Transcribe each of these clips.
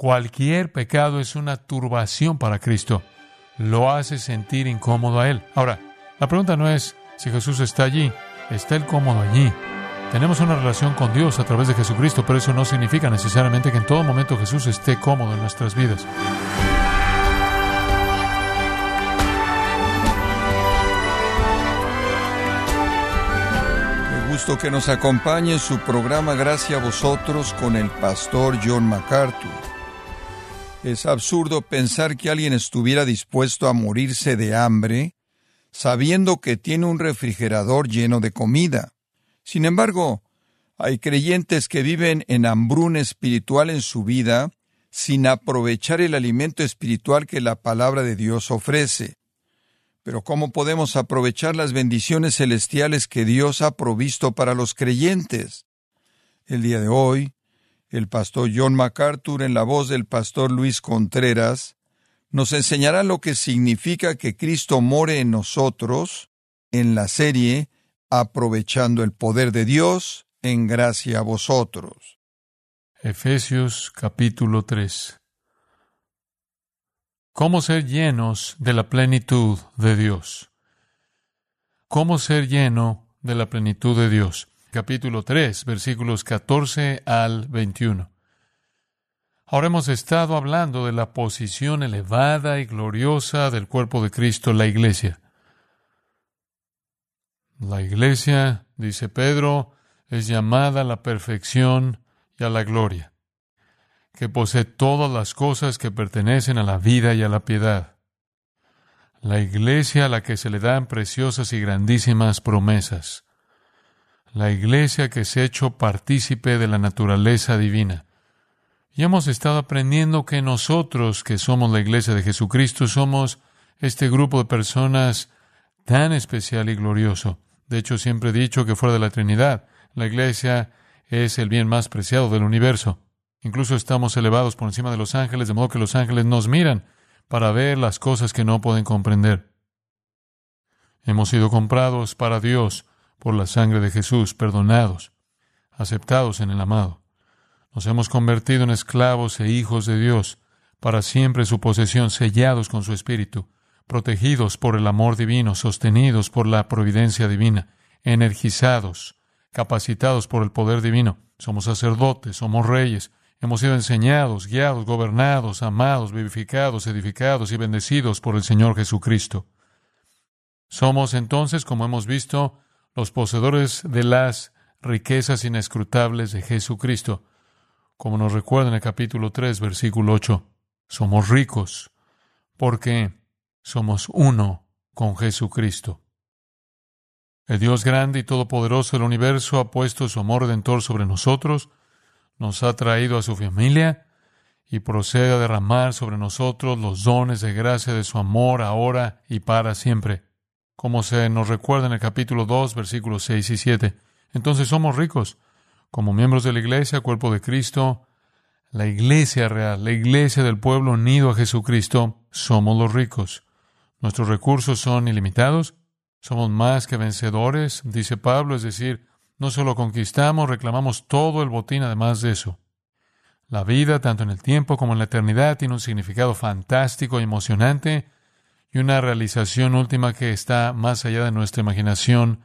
Cualquier pecado es una turbación para Cristo. Lo hace sentir incómodo a Él. Ahora, la pregunta no es si Jesús está allí. ¿Está Él cómodo allí? Tenemos una relación con Dios a través de Jesucristo, pero eso no significa necesariamente que en todo momento Jesús esté cómodo en nuestras vidas. Qué gusto que nos acompañe en su programa Gracias a vosotros con el pastor John MacArthur. Es absurdo pensar que alguien estuviera dispuesto a morirse de hambre sabiendo que tiene un refrigerador lleno de comida. Sin embargo, hay creyentes que viven en hambruna espiritual en su vida sin aprovechar el alimento espiritual que la palabra de Dios ofrece. Pero ¿cómo podemos aprovechar las bendiciones celestiales que Dios ha provisto para los creyentes? El día de hoy, el pastor John MacArthur, en la voz del pastor Luis Contreras, nos enseñará lo que significa que Cristo more en nosotros en la serie Aprovechando el poder de Dios en gracia a vosotros. Efesios capítulo 3 ¿Cómo ser llenos de la plenitud de Dios? ¿Cómo ser lleno de la plenitud de Dios? Capítulo 3, versículos 14 al 21. Ahora hemos estado hablando de la posición elevada y gloriosa del cuerpo de Cristo, la iglesia. La iglesia, dice Pedro, es llamada a la perfección y a la gloria, que posee todas las cosas que pertenecen a la vida y a la piedad. La iglesia a la que se le dan preciosas y grandísimas promesas la iglesia que se ha hecho partícipe de la naturaleza divina. Y hemos estado aprendiendo que nosotros, que somos la iglesia de Jesucristo, somos este grupo de personas tan especial y glorioso. De hecho, siempre he dicho que fuera de la Trinidad, la iglesia es el bien más preciado del universo. Incluso estamos elevados por encima de los ángeles, de modo que los ángeles nos miran para ver las cosas que no pueden comprender. Hemos sido comprados para Dios por la sangre de Jesús, perdonados, aceptados en el amado. Nos hemos convertido en esclavos e hijos de Dios, para siempre su posesión, sellados con su espíritu, protegidos por el amor divino, sostenidos por la providencia divina, energizados, capacitados por el poder divino. Somos sacerdotes, somos reyes, hemos sido enseñados, guiados, gobernados, amados, vivificados, edificados y bendecidos por el Señor Jesucristo. Somos entonces, como hemos visto, los poseedores de las riquezas inescrutables de Jesucristo. Como nos recuerda en el capítulo 3, versículo 8, somos ricos porque somos uno con Jesucristo. El Dios grande y todopoderoso del universo ha puesto su amor redentor sobre nosotros, nos ha traído a su familia y procede a derramar sobre nosotros los dones de gracia de su amor ahora y para siempre como se nos recuerda en el capítulo 2, versículos 6 y 7. Entonces somos ricos. Como miembros de la iglesia, cuerpo de Cristo, la iglesia real, la iglesia del pueblo unido a Jesucristo, somos los ricos. Nuestros recursos son ilimitados, somos más que vencedores, dice Pablo, es decir, no solo conquistamos, reclamamos todo el botín además de eso. La vida, tanto en el tiempo como en la eternidad, tiene un significado fantástico y emocionante y una realización última que está más allá de nuestra imaginación.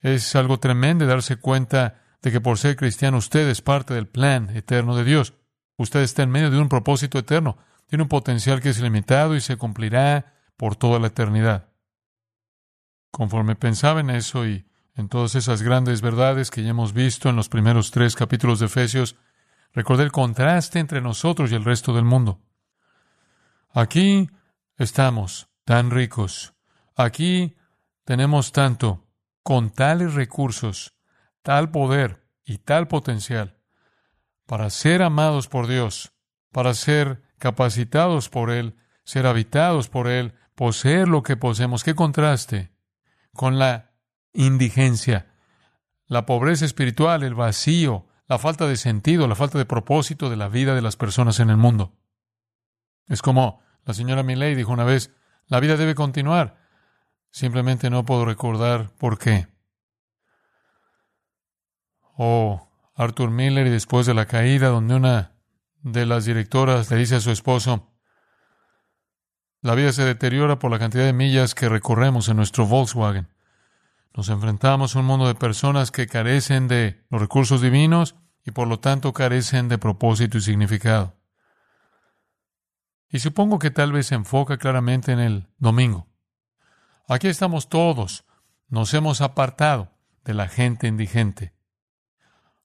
Es algo tremendo darse cuenta de que por ser cristiano usted es parte del plan eterno de Dios. Usted está en medio de un propósito eterno. Tiene un potencial que es limitado y se cumplirá por toda la eternidad. Conforme pensaba en eso y en todas esas grandes verdades que ya hemos visto en los primeros tres capítulos de Efesios, recordé el contraste entre nosotros y el resto del mundo. Aquí estamos tan ricos. Aquí tenemos tanto, con tales recursos, tal poder y tal potencial para ser amados por Dios, para ser capacitados por Él, ser habitados por Él, poseer lo que poseemos. ¿Qué contraste con la indigencia, la pobreza espiritual, el vacío, la falta de sentido, la falta de propósito de la vida de las personas en el mundo? Es como la señora Milley dijo una vez, la vida debe continuar. Simplemente no puedo recordar por qué. O Arthur Miller y después de la caída, donde una de las directoras le dice a su esposo, la vida se deteriora por la cantidad de millas que recorremos en nuestro Volkswagen. Nos enfrentamos a un mundo de personas que carecen de los recursos divinos y por lo tanto carecen de propósito y significado. Y supongo que tal vez se enfoca claramente en el domingo. Aquí estamos todos. Nos hemos apartado de la gente indigente.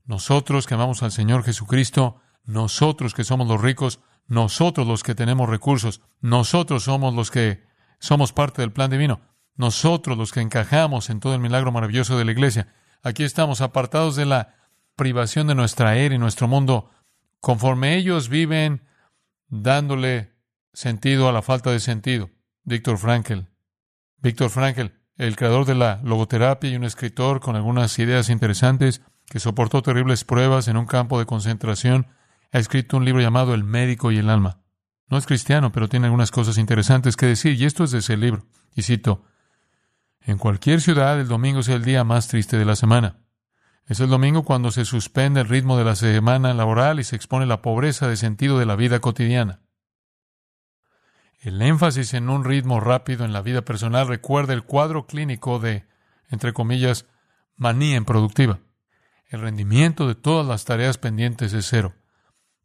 Nosotros que amamos al Señor Jesucristo, nosotros que somos los ricos, nosotros los que tenemos recursos, nosotros somos los que somos parte del plan divino, nosotros los que encajamos en todo el milagro maravilloso de la iglesia. Aquí estamos apartados de la privación de nuestra era y nuestro mundo, conforme ellos viven dándole sentido a la falta de sentido. Víctor Frankl. Víctor Frankl, el creador de la logoterapia y un escritor con algunas ideas interesantes que soportó terribles pruebas en un campo de concentración, ha escrito un libro llamado El médico y el alma. No es cristiano, pero tiene algunas cosas interesantes que decir, y esto es de ese libro. Y cito, En cualquier ciudad el domingo es el día más triste de la semana. Es el domingo cuando se suspende el ritmo de la semana laboral y se expone la pobreza de sentido de la vida cotidiana. El énfasis en un ritmo rápido en la vida personal recuerda el cuadro clínico de, entre comillas, manía improductiva. El rendimiento de todas las tareas pendientes es cero.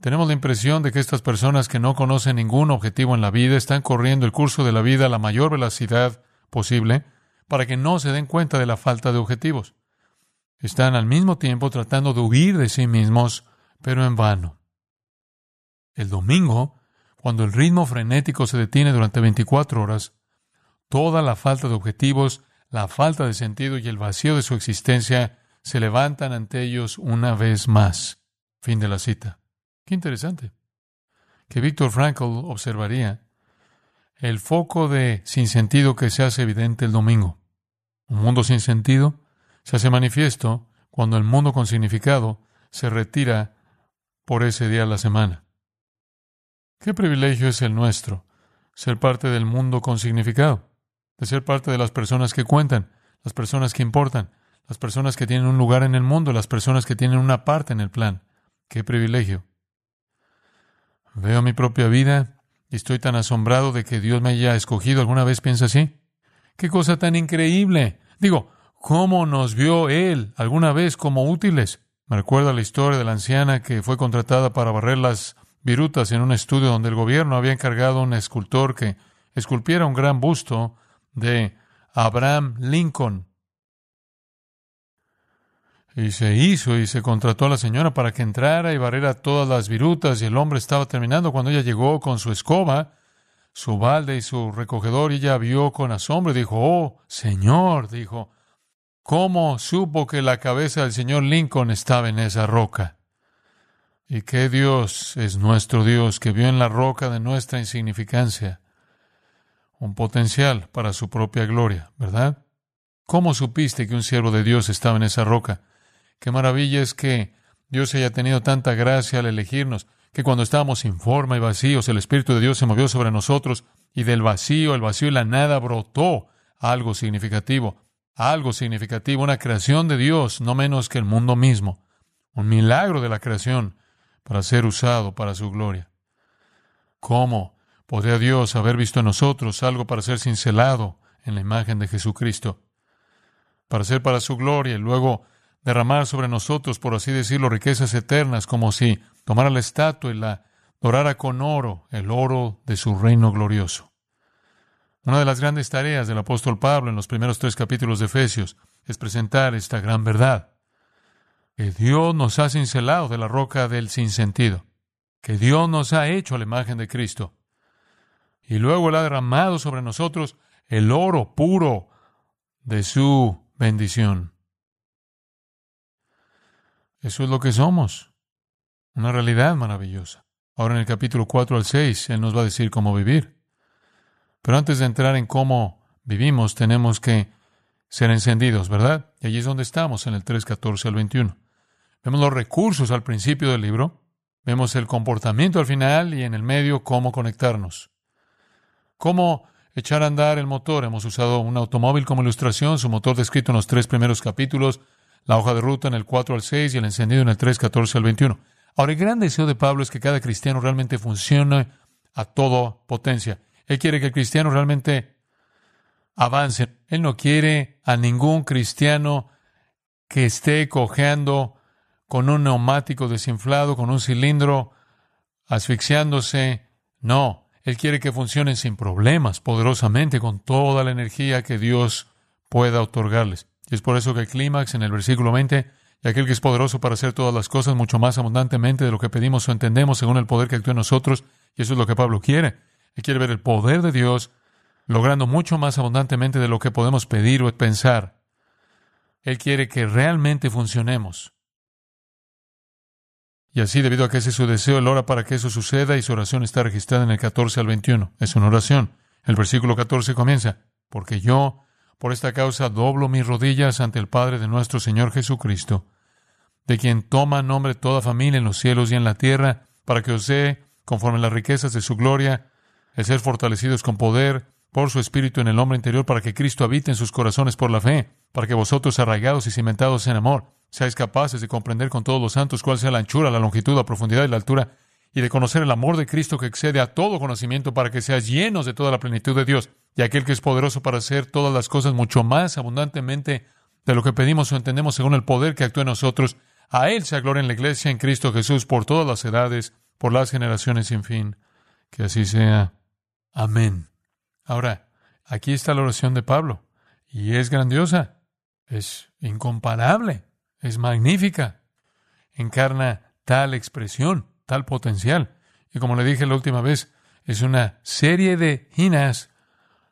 Tenemos la impresión de que estas personas que no conocen ningún objetivo en la vida están corriendo el curso de la vida a la mayor velocidad posible para que no se den cuenta de la falta de objetivos. Están al mismo tiempo tratando de huir de sí mismos, pero en vano. El domingo cuando el ritmo frenético se detiene durante 24 horas, toda la falta de objetivos, la falta de sentido y el vacío de su existencia se levantan ante ellos una vez más. Fin de la cita. Qué interesante. Que Víctor Frankl observaría el foco de sinsentido que se hace evidente el domingo. Un mundo sin sentido se hace manifiesto cuando el mundo con significado se retira por ese día de la semana. Qué privilegio es el nuestro, ser parte del mundo con significado, de ser parte de las personas que cuentan, las personas que importan, las personas que tienen un lugar en el mundo, las personas que tienen una parte en el plan. Qué privilegio. Veo mi propia vida y estoy tan asombrado de que Dios me haya escogido. ¿Alguna vez piensa así? ¡Qué cosa tan increíble! Digo, ¿cómo nos vio Él alguna vez como útiles? Me recuerda la historia de la anciana que fue contratada para barrer las virutas en un estudio donde el gobierno había encargado a un escultor que esculpiera un gran busto de Abraham Lincoln. Y se hizo y se contrató a la señora para que entrara y barrera todas las virutas y el hombre estaba terminando cuando ella llegó con su escoba, su balde y su recogedor y ella vio con asombro y dijo, oh, señor, dijo, ¿cómo supo que la cabeza del señor Lincoln estaba en esa roca? Y qué Dios es nuestro Dios que vio en la roca de nuestra insignificancia un potencial para su propia gloria, ¿verdad? ¿Cómo supiste que un siervo de Dios estaba en esa roca? Qué maravilla es que Dios haya tenido tanta gracia al elegirnos, que cuando estábamos sin forma y vacíos, el Espíritu de Dios se movió sobre nosotros y del vacío, el vacío y la nada brotó algo significativo, algo significativo, una creación de Dios, no menos que el mundo mismo, un milagro de la creación para ser usado para su gloria. ¿Cómo podría Dios haber visto en nosotros algo para ser cincelado en la imagen de Jesucristo? Para ser para su gloria y luego derramar sobre nosotros, por así decirlo, riquezas eternas, como si tomara la estatua y la dorara con oro, el oro de su reino glorioso. Una de las grandes tareas del apóstol Pablo en los primeros tres capítulos de Efesios es presentar esta gran verdad que Dios nos ha cincelado de la roca del sinsentido, que Dios nos ha hecho a la imagen de Cristo. Y luego Él ha derramado sobre nosotros el oro puro de su bendición. Eso es lo que somos, una realidad maravillosa. Ahora en el capítulo 4 al 6, Él nos va a decir cómo vivir. Pero antes de entrar en cómo vivimos, tenemos que ser encendidos, ¿verdad? Y allí es donde estamos, en el 3, 14 al 21. Vemos los recursos al principio del libro, vemos el comportamiento al final y en el medio cómo conectarnos. Cómo echar a andar el motor. Hemos usado un automóvil como ilustración, su motor descrito en los tres primeros capítulos, la hoja de ruta en el 4 al 6 y el encendido en el 3, 14 al 21. Ahora, el gran deseo de Pablo es que cada cristiano realmente funcione a toda potencia. Él quiere que el cristiano realmente avance. Él no quiere a ningún cristiano que esté cojeando con un neumático desinflado, con un cilindro, asfixiándose. No, Él quiere que funcionen sin problemas, poderosamente, con toda la energía que Dios pueda otorgarles. Y es por eso que el clímax en el versículo 20, y aquel que es poderoso para hacer todas las cosas mucho más abundantemente de lo que pedimos o entendemos según el poder que actúa en nosotros, y eso es lo que Pablo quiere. Él quiere ver el poder de Dios logrando mucho más abundantemente de lo que podemos pedir o pensar. Él quiere que realmente funcionemos. Y así, debido a que ese es su deseo, él ora para que eso suceda y su oración está registrada en el 14 al 21. Es una oración. El versículo 14 comienza, porque yo, por esta causa, doblo mis rodillas ante el Padre de nuestro Señor Jesucristo, de quien toma nombre toda familia en los cielos y en la tierra, para que os dé, conforme las riquezas de su gloria, el ser fortalecidos con poder por su Espíritu en el hombre interior, para que Cristo habite en sus corazones por la fe, para que vosotros, arraigados y cimentados en amor, seáis capaces de comprender con todos los santos cuál sea la anchura, la longitud, la profundidad y la altura, y de conocer el amor de Cristo que excede a todo conocimiento, para que seáis llenos de toda la plenitud de Dios, y aquel que es poderoso para hacer todas las cosas mucho más abundantemente de lo que pedimos o entendemos según el poder que actúa en nosotros. A Él se gloria en la iglesia, en Cristo Jesús, por todas las edades, por las generaciones sin fin. Que así sea. Amén. Ahora, aquí está la oración de Pablo, y es grandiosa, es incomparable, es magnífica, encarna tal expresión, tal potencial. Y como le dije la última vez, es una serie de hinas,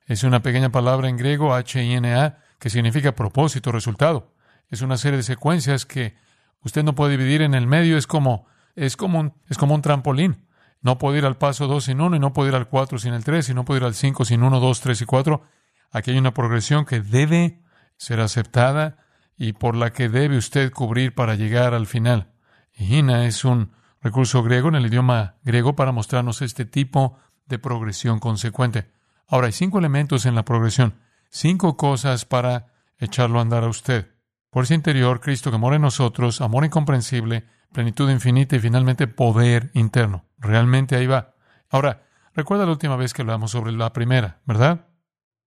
es una pequeña palabra en griego, H-I-N-A, que significa propósito, resultado. Es una serie de secuencias que usted no puede dividir en el medio, es como, es como un, es como un trampolín. No puedo ir al paso 2 sin 1 y no puedo ir al 4 sin el 3 y no puedo ir al 5 sin 1, 2, 3 y 4. Aquí hay una progresión que debe ser aceptada y por la que debe usted cubrir para llegar al final. Hina es un recurso griego en el idioma griego para mostrarnos este tipo de progresión consecuente. Ahora, hay cinco elementos en la progresión, cinco cosas para echarlo a andar a usted. Fuerza interior, Cristo que mora en nosotros, amor incomprensible, plenitud infinita y finalmente poder interno. Realmente ahí va. Ahora, recuerda la última vez que hablamos sobre la primera, ¿verdad?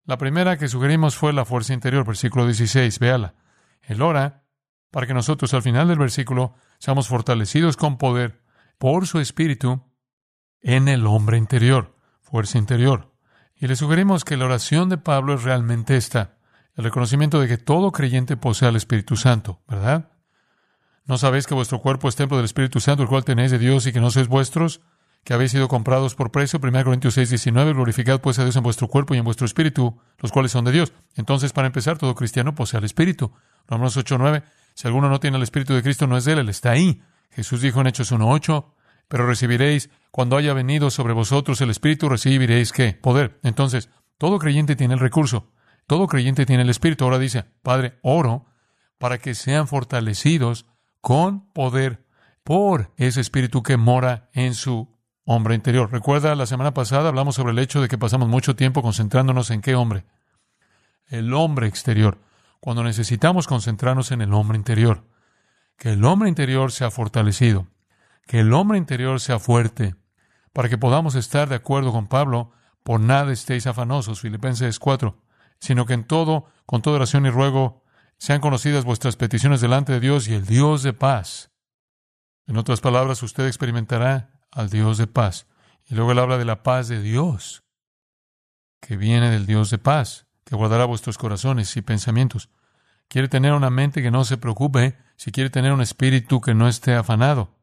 La primera que sugerimos fue la fuerza interior, versículo 16, véala. Él ora para que nosotros al final del versículo seamos fortalecidos con poder por su espíritu en el hombre interior, fuerza interior. Y le sugerimos que la oración de Pablo es realmente esta, el reconocimiento de que todo creyente posee al Espíritu Santo, ¿verdad? ¿No sabéis que vuestro cuerpo es templo del Espíritu Santo, el cual tenéis de Dios y que no sois vuestros? Que habéis sido comprados por precio. 1 Corintios 6, 19. Glorificad pues a Dios en vuestro cuerpo y en vuestro espíritu, los cuales son de Dios. Entonces, para empezar, todo cristiano posee al Espíritu. Romanos 8, 9. Si alguno no tiene el Espíritu de Cristo, no es de él, él está ahí. Jesús dijo en Hechos 1, 8. Pero recibiréis, cuando haya venido sobre vosotros el Espíritu, recibiréis qué? Poder. Entonces, todo creyente tiene el recurso. Todo creyente tiene el Espíritu. Ahora dice, Padre, oro para que sean fortalecidos con poder por ese espíritu que mora en su hombre interior. Recuerda, la semana pasada hablamos sobre el hecho de que pasamos mucho tiempo concentrándonos en qué hombre. El hombre exterior. Cuando necesitamos concentrarnos en el hombre interior. Que el hombre interior sea fortalecido. Que el hombre interior sea fuerte. Para que podamos estar de acuerdo con Pablo, por nada estéis afanosos, Filipenses 4, sino que en todo, con toda oración y ruego, sean conocidas vuestras peticiones delante de Dios y el Dios de paz. En otras palabras, usted experimentará al Dios de paz. Y luego él habla de la paz de Dios, que viene del Dios de paz, que guardará vuestros corazones y pensamientos. Quiere tener una mente que no se preocupe, si quiere tener un espíritu que no esté afanado.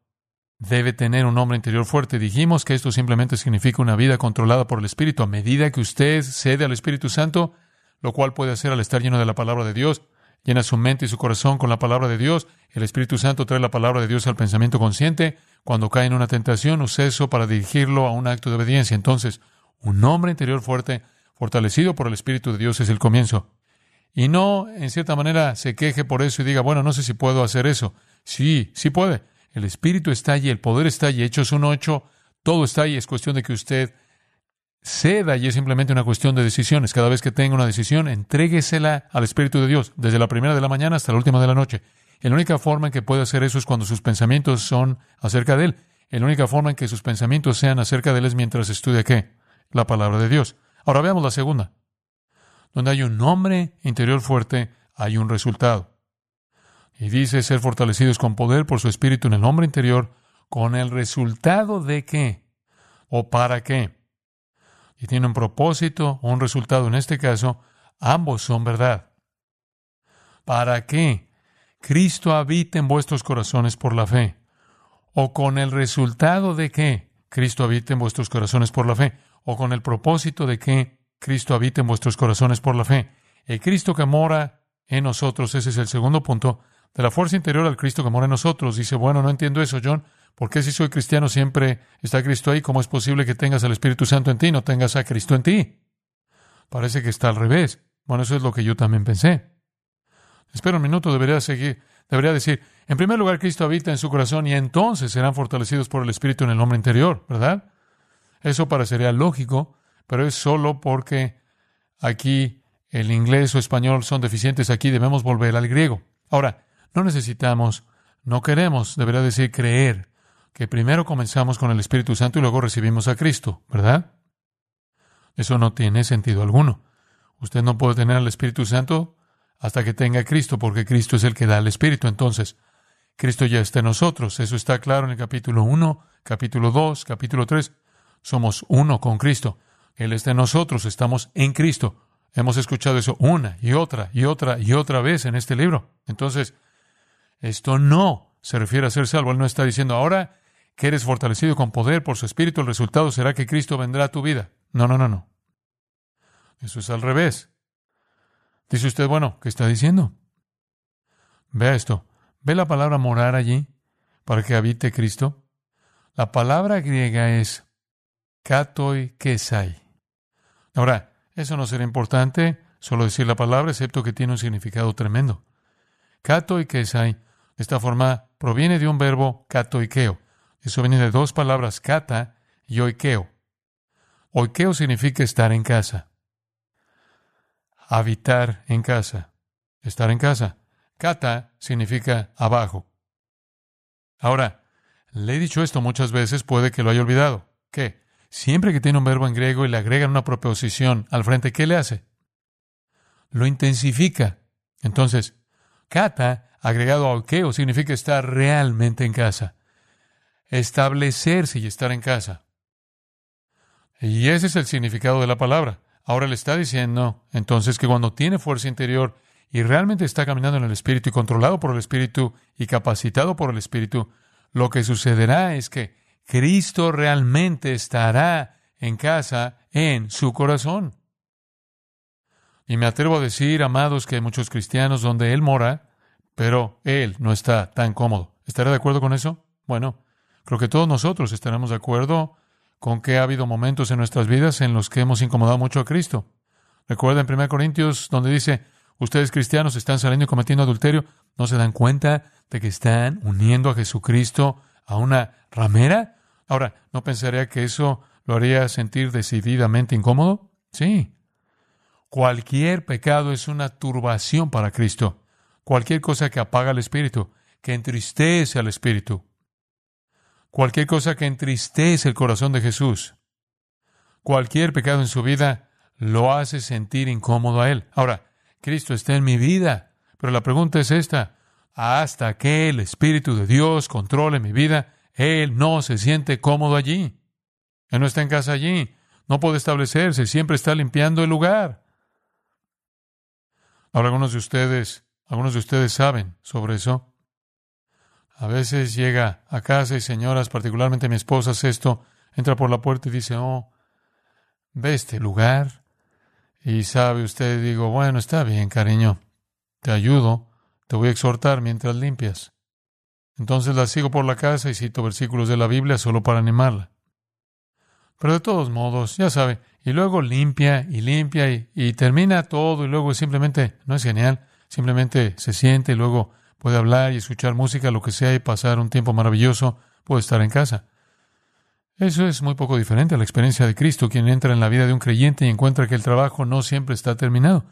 Debe tener un hombre interior fuerte. Dijimos que esto simplemente significa una vida controlada por el Espíritu. A medida que usted cede al Espíritu Santo, lo cual puede hacer al estar lleno de la palabra de Dios, llena su mente y su corazón con la palabra de Dios. El Espíritu Santo trae la palabra de Dios al pensamiento consciente. Cuando cae en una tentación, usa eso para dirigirlo a un acto de obediencia. Entonces, un hombre interior fuerte, fortalecido por el Espíritu de Dios, es el comienzo. Y no, en cierta manera, se queje por eso y diga, bueno, no sé si puedo hacer eso. Sí, sí puede. El Espíritu está allí, el poder está allí, Hechos 1.8, todo está ahí. Es cuestión de que usted ceda y es simplemente una cuestión de decisiones. Cada vez que tenga una decisión, entréguesela al Espíritu de Dios, desde la primera de la mañana hasta la última de la noche. la única forma en que puede hacer eso es cuando sus pensamientos son acerca de Él. La única forma en que sus pensamientos sean acerca de Él es mientras estudia qué? La palabra de Dios. Ahora veamos la segunda. Donde hay un hombre interior fuerte, hay un resultado. Y dice ser fortalecidos con poder por su espíritu en el hombre interior, con el resultado de qué? ¿O para qué? Y tiene un propósito o un resultado. En este caso, ambos son verdad. ¿Para qué? Cristo habita en vuestros corazones por la fe. ¿O con el resultado de qué? Cristo habita en vuestros corazones por la fe. ¿O con el propósito de que Cristo habita en vuestros corazones por la fe? El Cristo que mora en nosotros, ese es el segundo punto, de la fuerza interior al Cristo que mora en nosotros. Dice, bueno, no entiendo eso, John. ¿Por qué si soy cristiano siempre está Cristo ahí? ¿Cómo es posible que tengas al Espíritu Santo en ti y no tengas a Cristo en ti? Parece que está al revés. Bueno, eso es lo que yo también pensé. Espera un minuto, debería seguir, debería decir, en primer lugar, Cristo habita en su corazón y entonces serán fortalecidos por el Espíritu en el hombre interior, ¿verdad? Eso parecería lógico, pero es solo porque aquí el inglés o español son deficientes, aquí debemos volver al griego. Ahora, no necesitamos, no queremos, debería decir creer, que primero comenzamos con el Espíritu Santo y luego recibimos a Cristo, ¿verdad? Eso no tiene sentido alguno. Usted no puede tener al Espíritu Santo hasta que tenga a Cristo, porque Cristo es el que da el Espíritu. Entonces, Cristo ya está en nosotros. Eso está claro en el capítulo 1, capítulo 2, capítulo 3. Somos uno con Cristo. Él está en nosotros, estamos en Cristo. Hemos escuchado eso una y otra y otra y otra vez en este libro. Entonces, esto no se refiere a ser salvo. Él no está diciendo ahora que eres fortalecido con poder por su espíritu, el resultado será que Cristo vendrá a tu vida. No, no, no, no. Eso es al revés. Dice usted, bueno, ¿qué está diciendo? Vea esto. ¿Ve la palabra morar allí para que habite Cristo? La palabra griega es katoi kesai. Ahora, eso no será importante, solo decir la palabra, excepto que tiene un significado tremendo. Katoi kesai, esta forma proviene de un verbo katoikeo. Eso viene de dos palabras, kata y oikeo. Oikeo significa estar en casa. Habitar en casa. Estar en casa. Kata significa abajo. Ahora, le he dicho esto muchas veces, puede que lo haya olvidado. ¿Qué? Siempre que tiene un verbo en griego y le agregan una proposición al frente, ¿qué le hace? Lo intensifica. Entonces, kata agregado a oikeo significa estar realmente en casa establecerse y estar en casa. Y ese es el significado de la palabra. Ahora le está diciendo entonces que cuando tiene fuerza interior y realmente está caminando en el Espíritu y controlado por el Espíritu y capacitado por el Espíritu, lo que sucederá es que Cristo realmente estará en casa en su corazón. Y me atrevo a decir, amados, que hay muchos cristianos donde Él mora, pero Él no está tan cómodo. ¿Estará de acuerdo con eso? Bueno, Creo que todos nosotros estaremos de acuerdo con que ha habido momentos en nuestras vidas en los que hemos incomodado mucho a Cristo. Recuerda en 1 Corintios donde dice, ustedes cristianos están saliendo y cometiendo adulterio, ¿no se dan cuenta de que están uniendo a Jesucristo a una ramera? Ahora, ¿no pensaría que eso lo haría sentir decididamente incómodo? Sí. Cualquier pecado es una turbación para Cristo. Cualquier cosa que apaga el espíritu, que entristece al espíritu, cualquier cosa que entristece el corazón de Jesús, cualquier pecado en su vida, lo hace sentir incómodo a Él. Ahora, Cristo está en mi vida, pero la pregunta es esta, hasta que el Espíritu de Dios controle mi vida, Él no se siente cómodo allí. Él no está en casa allí, no puede establecerse, siempre está limpiando el lugar. Ahora algunos de ustedes, algunos de ustedes saben sobre eso. A veces llega a casa y señoras, particularmente mi esposa, esto, entra por la puerta y dice, oh, ve este lugar. Y sabe usted, digo, bueno, está bien, cariño, te ayudo, te voy a exhortar mientras limpias. Entonces la sigo por la casa y cito versículos de la Biblia solo para animarla. Pero de todos modos, ya sabe, y luego limpia y limpia y, termina todo y luego simplemente, no es genial, simplemente se siente y luego puede hablar y escuchar música, lo que sea, y pasar un tiempo maravilloso, puede estar en casa. Eso es muy poco diferente a la experiencia de Cristo, quien entra en la vida de un creyente y encuentra que el trabajo no siempre está terminado.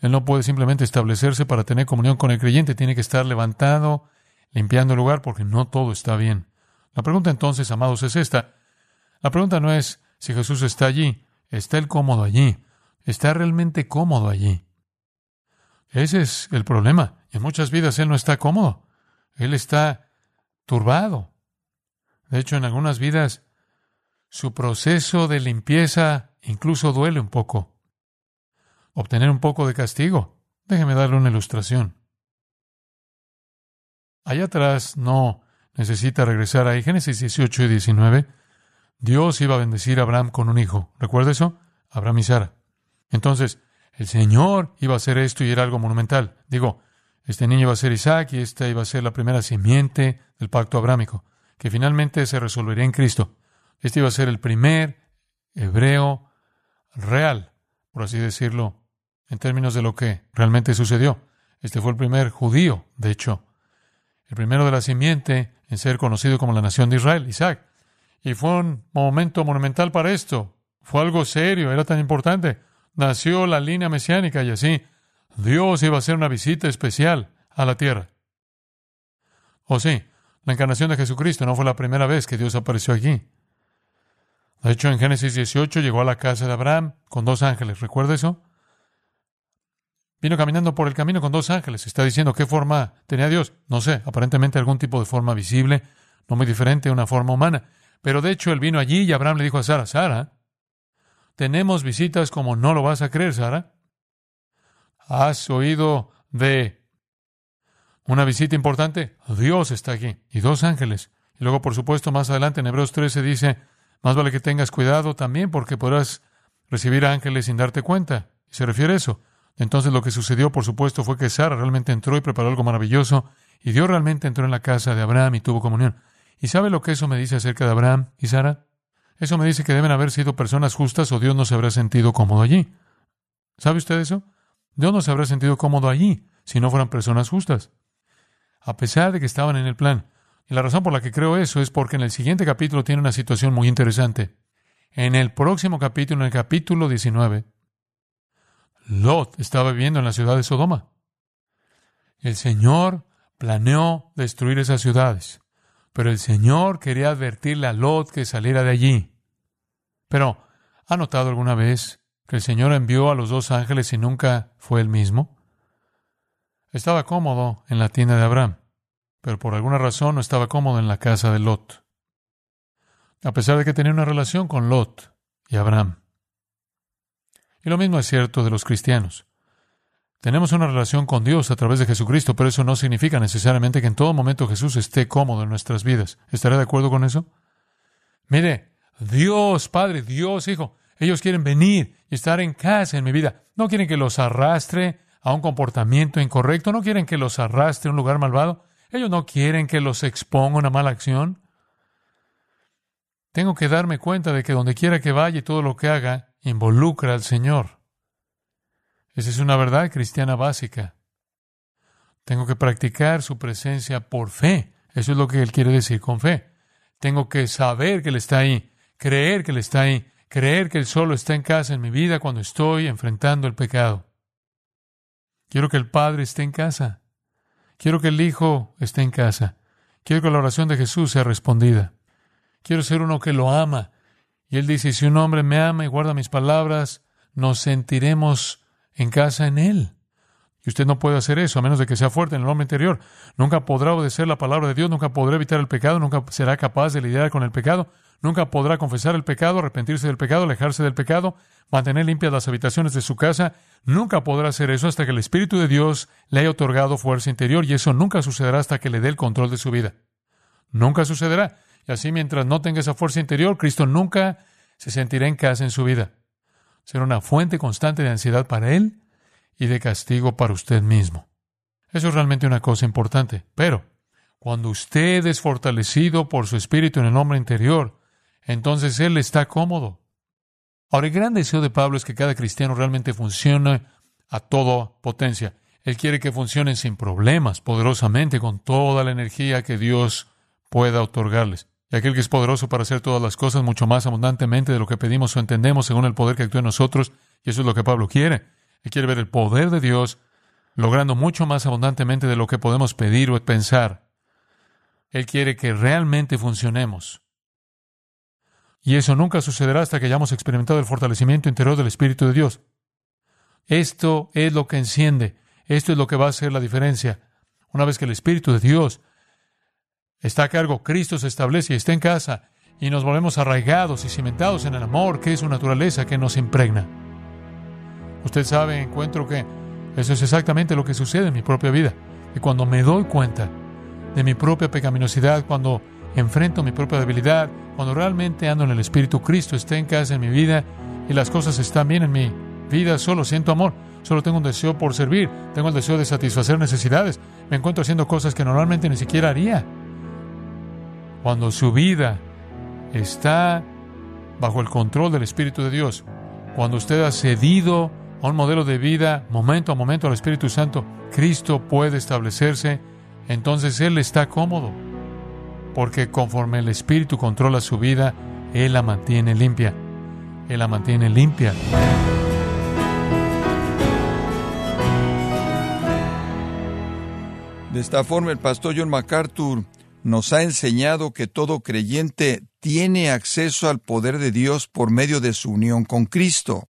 Él no puede simplemente establecerse para tener comunión con el creyente, tiene que estar levantado, limpiando el lugar, porque no todo está bien. La pregunta entonces, amados, es esta. La pregunta no es si Jesús está allí, está Él cómodo allí, está realmente cómodo allí. Ese es el problema. En muchas vidas Él no está cómodo, Él está turbado. De hecho, en algunas vidas su proceso de limpieza incluso duele un poco. Obtener un poco de castigo. Déjeme darle una ilustración. Allá atrás no necesita regresar ahí. Génesis 18 y 19. Dios iba a bendecir a Abraham con un hijo. ¿Recuerda eso? Abraham y Sara. Entonces, el Señor iba a hacer esto y era algo monumental. Digo, este niño iba a ser Isaac y esta iba a ser la primera simiente del pacto abrámico, que finalmente se resolvería en Cristo. Este iba a ser el primer hebreo real, por así decirlo, en términos de lo que realmente sucedió. Este fue el primer judío, de hecho, el primero de la simiente en ser conocido como la nación de Israel, Isaac. Y fue un momento monumental para esto. Fue algo serio, era tan importante. Nació la línea mesiánica y así Dios iba a hacer una visita especial a la tierra. O oh, sí, la encarnación de Jesucristo no fue la primera vez que Dios apareció aquí. De hecho, en Génesis 18 llegó a la casa de Abraham con dos ángeles. ¿Recuerda eso? Vino caminando por el camino con dos ángeles. Está diciendo qué forma tenía Dios. No sé, aparentemente algún tipo de forma visible, no muy diferente a una forma humana. Pero de hecho él vino allí y Abraham le dijo a Sara, Sara, tenemos visitas como no lo vas a creer, Sara. ¿Has oído de una visita importante? Dios está aquí y dos ángeles. Y luego, por supuesto, más adelante en Hebreos 13 dice, más vale que tengas cuidado también porque podrás recibir ángeles sin darte cuenta. Y se refiere a eso. Entonces lo que sucedió, por supuesto, fue que Sara realmente entró y preparó algo maravilloso y Dios realmente entró en la casa de Abraham y tuvo comunión. ¿Y sabe lo que eso me dice acerca de Abraham y Sara? Eso me dice que deben haber sido personas justas o Dios no se habrá sentido cómodo allí. ¿Sabe usted eso? Dios no se habrá sentido cómodo allí si no fueran personas justas. A pesar de que estaban en el plan. Y la razón por la que creo eso es porque en el siguiente capítulo tiene una situación muy interesante. En el próximo capítulo, en el capítulo 19, Lot estaba viviendo en la ciudad de Sodoma. El Señor planeó destruir esas ciudades, pero el Señor quería advertirle a Lot que saliera de allí. Pero, ¿ha notado alguna vez que el Señor envió a los dos ángeles y nunca fue el mismo? Estaba cómodo en la tienda de Abraham, pero por alguna razón no estaba cómodo en la casa de Lot, a pesar de que tenía una relación con Lot y Abraham. Y lo mismo es cierto de los cristianos. Tenemos una relación con Dios a través de Jesucristo, pero eso no significa necesariamente que en todo momento Jesús esté cómodo en nuestras vidas. ¿Estará de acuerdo con eso? Mire, Dios Padre, Dios Hijo, ellos quieren venir y estar en casa en mi vida. No quieren que los arrastre a un comportamiento incorrecto, no quieren que los arrastre a un lugar malvado. Ellos no quieren que los exponga a una mala acción. Tengo que darme cuenta de que donde quiera que vaya y todo lo que haga, involucra al Señor. Esa es una verdad cristiana básica. Tengo que practicar su presencia por fe. Eso es lo que Él quiere decir con fe. Tengo que saber que Él está ahí, creer que Él está ahí, creer que Él solo está en casa en mi vida cuando estoy enfrentando el pecado. Quiero que el Padre esté en casa. Quiero que el Hijo esté en casa. Quiero que la oración de Jesús sea respondida. Quiero ser uno que lo ama y él dice, si un hombre me ama y guarda mis palabras, nos sentiremos en casa en él. Y usted no puede hacer eso a menos de que sea fuerte en el hombre interior. Nunca podrá obedecer la palabra de Dios, nunca podrá evitar el pecado, nunca será capaz de lidiar con el pecado, nunca podrá confesar el pecado, arrepentirse del pecado, alejarse del pecado, mantener limpias las habitaciones de su casa. Nunca podrá hacer eso hasta que el Espíritu de Dios le haya otorgado fuerza interior y eso nunca sucederá hasta que le dé el control de su vida. Nunca sucederá. Y así mientras no tenga esa fuerza interior, Cristo nunca se sentirá en casa en su vida. Será una fuente constante de ansiedad para Él y de castigo para usted mismo. Eso es realmente una cosa importante. Pero cuando usted es fortalecido por su espíritu en el hombre interior, entonces Él está cómodo. Ahora, el gran deseo de Pablo es que cada cristiano realmente funcione a toda potencia. Él quiere que funcionen sin problemas, poderosamente, con toda la energía que Dios pueda otorgarles. Y aquel que es poderoso para hacer todas las cosas mucho más abundantemente de lo que pedimos o entendemos según el poder que actúa en nosotros, y eso es lo que Pablo quiere. Él quiere ver el poder de Dios logrando mucho más abundantemente de lo que podemos pedir o pensar. Él quiere que realmente funcionemos. Y eso nunca sucederá hasta que hayamos experimentado el fortalecimiento interior del Espíritu de Dios. Esto es lo que enciende, esto es lo que va a hacer la diferencia. Una vez que el Espíritu de Dios está a cargo, Cristo se establece y está en casa, y nos volvemos arraigados y cimentados en el amor, que es su naturaleza que nos impregna. Usted sabe, encuentro que eso es exactamente lo que sucede en mi propia vida. Y cuando me doy cuenta de mi propia pecaminosidad, cuando enfrento mi propia debilidad, cuando realmente ando en el Espíritu, Cristo está en casa en mi vida y las cosas están bien en mi vida, solo siento amor, solo tengo un deseo por servir, tengo el deseo de satisfacer necesidades, me encuentro haciendo cosas que normalmente ni siquiera haría. Cuando su vida está bajo el control del Espíritu de Dios, cuando usted ha cedido a un modelo de vida momento a momento al Espíritu Santo, Cristo puede establecerse, entonces Él está cómodo, porque conforme el Espíritu controla su vida, Él la mantiene limpia. Él la mantiene limpia. De esta forma, el pastor John MacArthur nos ha enseñado que todo creyente tiene acceso al poder de Dios por medio de su unión con Cristo.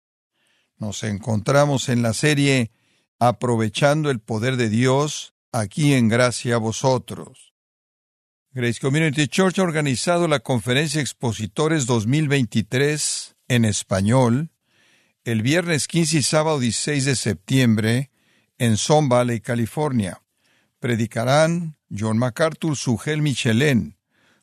Nos encontramos en la serie Aprovechando el poder de Dios, aquí en Gracia a vosotros. Grace Community Church ha organizado la conferencia Expositores 2023 en español el viernes 15 y sábado 16 de septiembre en Son California. Predicarán John MacArthur, Sugel Michelén,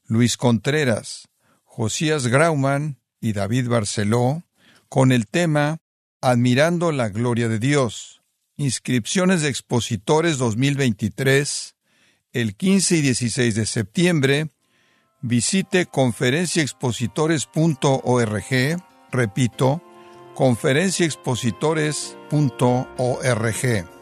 Luis Contreras, Josías Grauman y David Barceló con el tema Admirando la Gloria de Dios. Inscripciones de expositores 2023, el 15 y 16 de septiembre. Visite conferenciaexpositores.org. Repito, conferenciaexpositores.org.